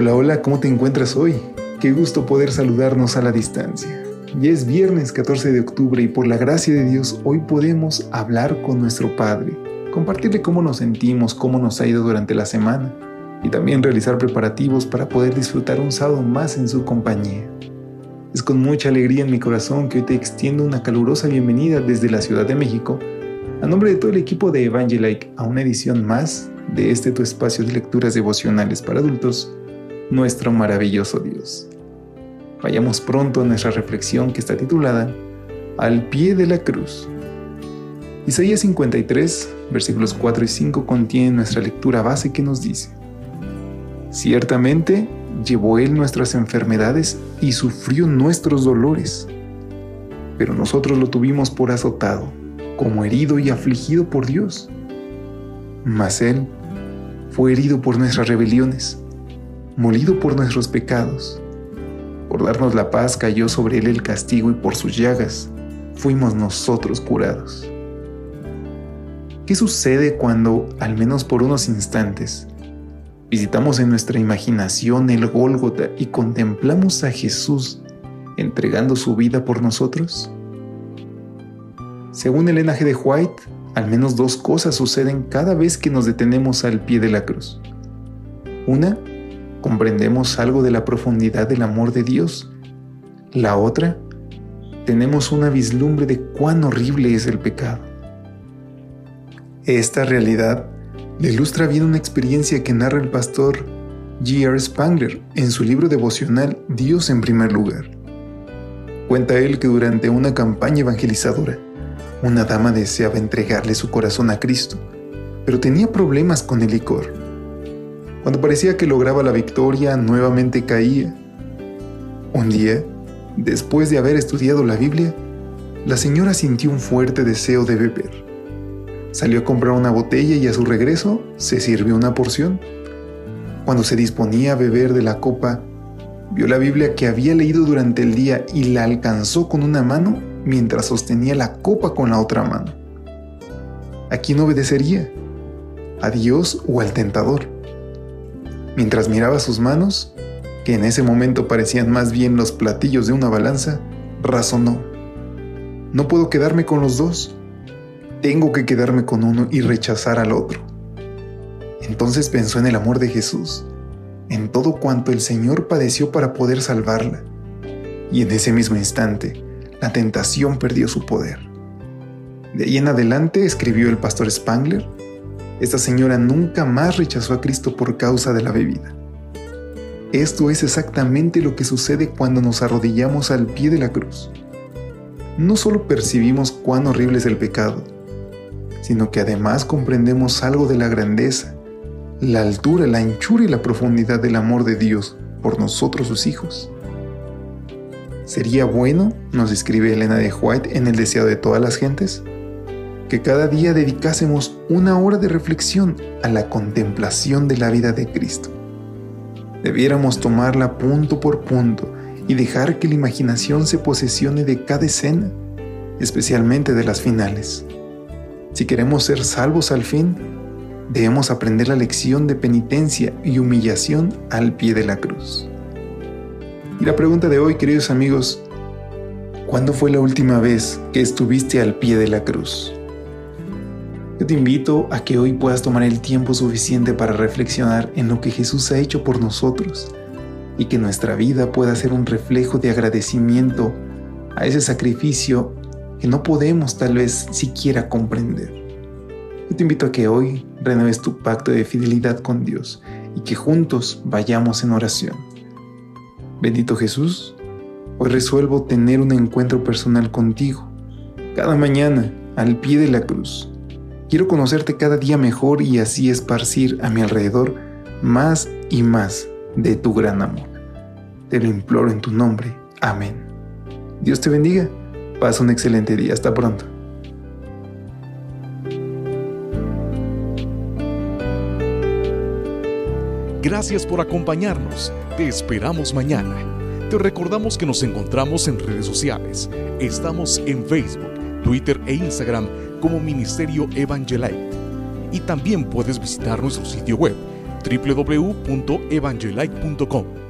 Hola, hola, ¿cómo te encuentras hoy? Qué gusto poder saludarnos a la distancia. Ya es viernes 14 de octubre y por la gracia de Dios hoy podemos hablar con nuestro Padre, compartirle cómo nos sentimos, cómo nos ha ido durante la semana y también realizar preparativos para poder disfrutar un sábado más en su compañía. Es con mucha alegría en mi corazón que hoy te extiendo una calurosa bienvenida desde la Ciudad de México a nombre de todo el equipo de Evangelike a una edición más de este tu espacio de lecturas devocionales para adultos nuestro maravilloso Dios. Vayamos pronto a nuestra reflexión que está titulada Al pie de la cruz. Isaías 53, versículos 4 y 5 contiene nuestra lectura base que nos dice, Ciertamente llevó Él nuestras enfermedades y sufrió nuestros dolores, pero nosotros lo tuvimos por azotado, como herido y afligido por Dios. Mas Él fue herido por nuestras rebeliones molido por nuestros pecados. Por darnos la paz cayó sobre él el castigo y por sus llagas fuimos nosotros curados. ¿Qué sucede cuando, al menos por unos instantes, visitamos en nuestra imaginación el Gólgota y contemplamos a Jesús entregando su vida por nosotros? Según el linaje de White, al menos dos cosas suceden cada vez que nos detenemos al pie de la cruz. Una comprendemos algo de la profundidad del amor de Dios. La otra, tenemos una vislumbre de cuán horrible es el pecado. Esta realidad le ilustra bien una experiencia que narra el pastor G.R. Spangler en su libro devocional Dios en primer lugar. Cuenta él que durante una campaña evangelizadora, una dama deseaba entregarle su corazón a Cristo, pero tenía problemas con el licor. Cuando parecía que lograba la victoria, nuevamente caía. Un día, después de haber estudiado la Biblia, la señora sintió un fuerte deseo de beber. Salió a comprar una botella y a su regreso se sirvió una porción. Cuando se disponía a beber de la copa, vio la Biblia que había leído durante el día y la alcanzó con una mano mientras sostenía la copa con la otra mano. ¿A quién obedecería? ¿A Dios o al tentador? Mientras miraba sus manos, que en ese momento parecían más bien los platillos de una balanza, razonó. No puedo quedarme con los dos. Tengo que quedarme con uno y rechazar al otro. Entonces pensó en el amor de Jesús, en todo cuanto el Señor padeció para poder salvarla. Y en ese mismo instante, la tentación perdió su poder. De ahí en adelante escribió el pastor Spangler, esta señora nunca más rechazó a Cristo por causa de la bebida. Esto es exactamente lo que sucede cuando nos arrodillamos al pie de la cruz. No solo percibimos cuán horrible es el pecado, sino que además comprendemos algo de la grandeza, la altura, la anchura y la profundidad del amor de Dios por nosotros sus hijos. ¿Sería bueno, nos escribe Elena de White en El deseado de todas las gentes? Que cada día dedicásemos una hora de reflexión a la contemplación de la vida de Cristo. Debiéramos tomarla punto por punto y dejar que la imaginación se posesione de cada escena, especialmente de las finales. Si queremos ser salvos al fin, debemos aprender la lección de penitencia y humillación al pie de la cruz. Y la pregunta de hoy, queridos amigos, ¿cuándo fue la última vez que estuviste al pie de la cruz? Yo te invito a que hoy puedas tomar el tiempo suficiente para reflexionar en lo que Jesús ha hecho por nosotros y que nuestra vida pueda ser un reflejo de agradecimiento a ese sacrificio que no podemos tal vez siquiera comprender. Yo te invito a que hoy renueves tu pacto de fidelidad con Dios y que juntos vayamos en oración. Bendito Jesús, hoy resuelvo tener un encuentro personal contigo, cada mañana al pie de la cruz Quiero conocerte cada día mejor y así esparcir a mi alrededor más y más de tu gran amor. Te lo imploro en tu nombre. Amén. Dios te bendiga. Pasa un excelente día. Hasta pronto. Gracias por acompañarnos. Te esperamos mañana. Te recordamos que nos encontramos en redes sociales. Estamos en Facebook, Twitter e Instagram como Ministerio Evangelite. Y también puedes visitar nuestro sitio web www.evangelite.com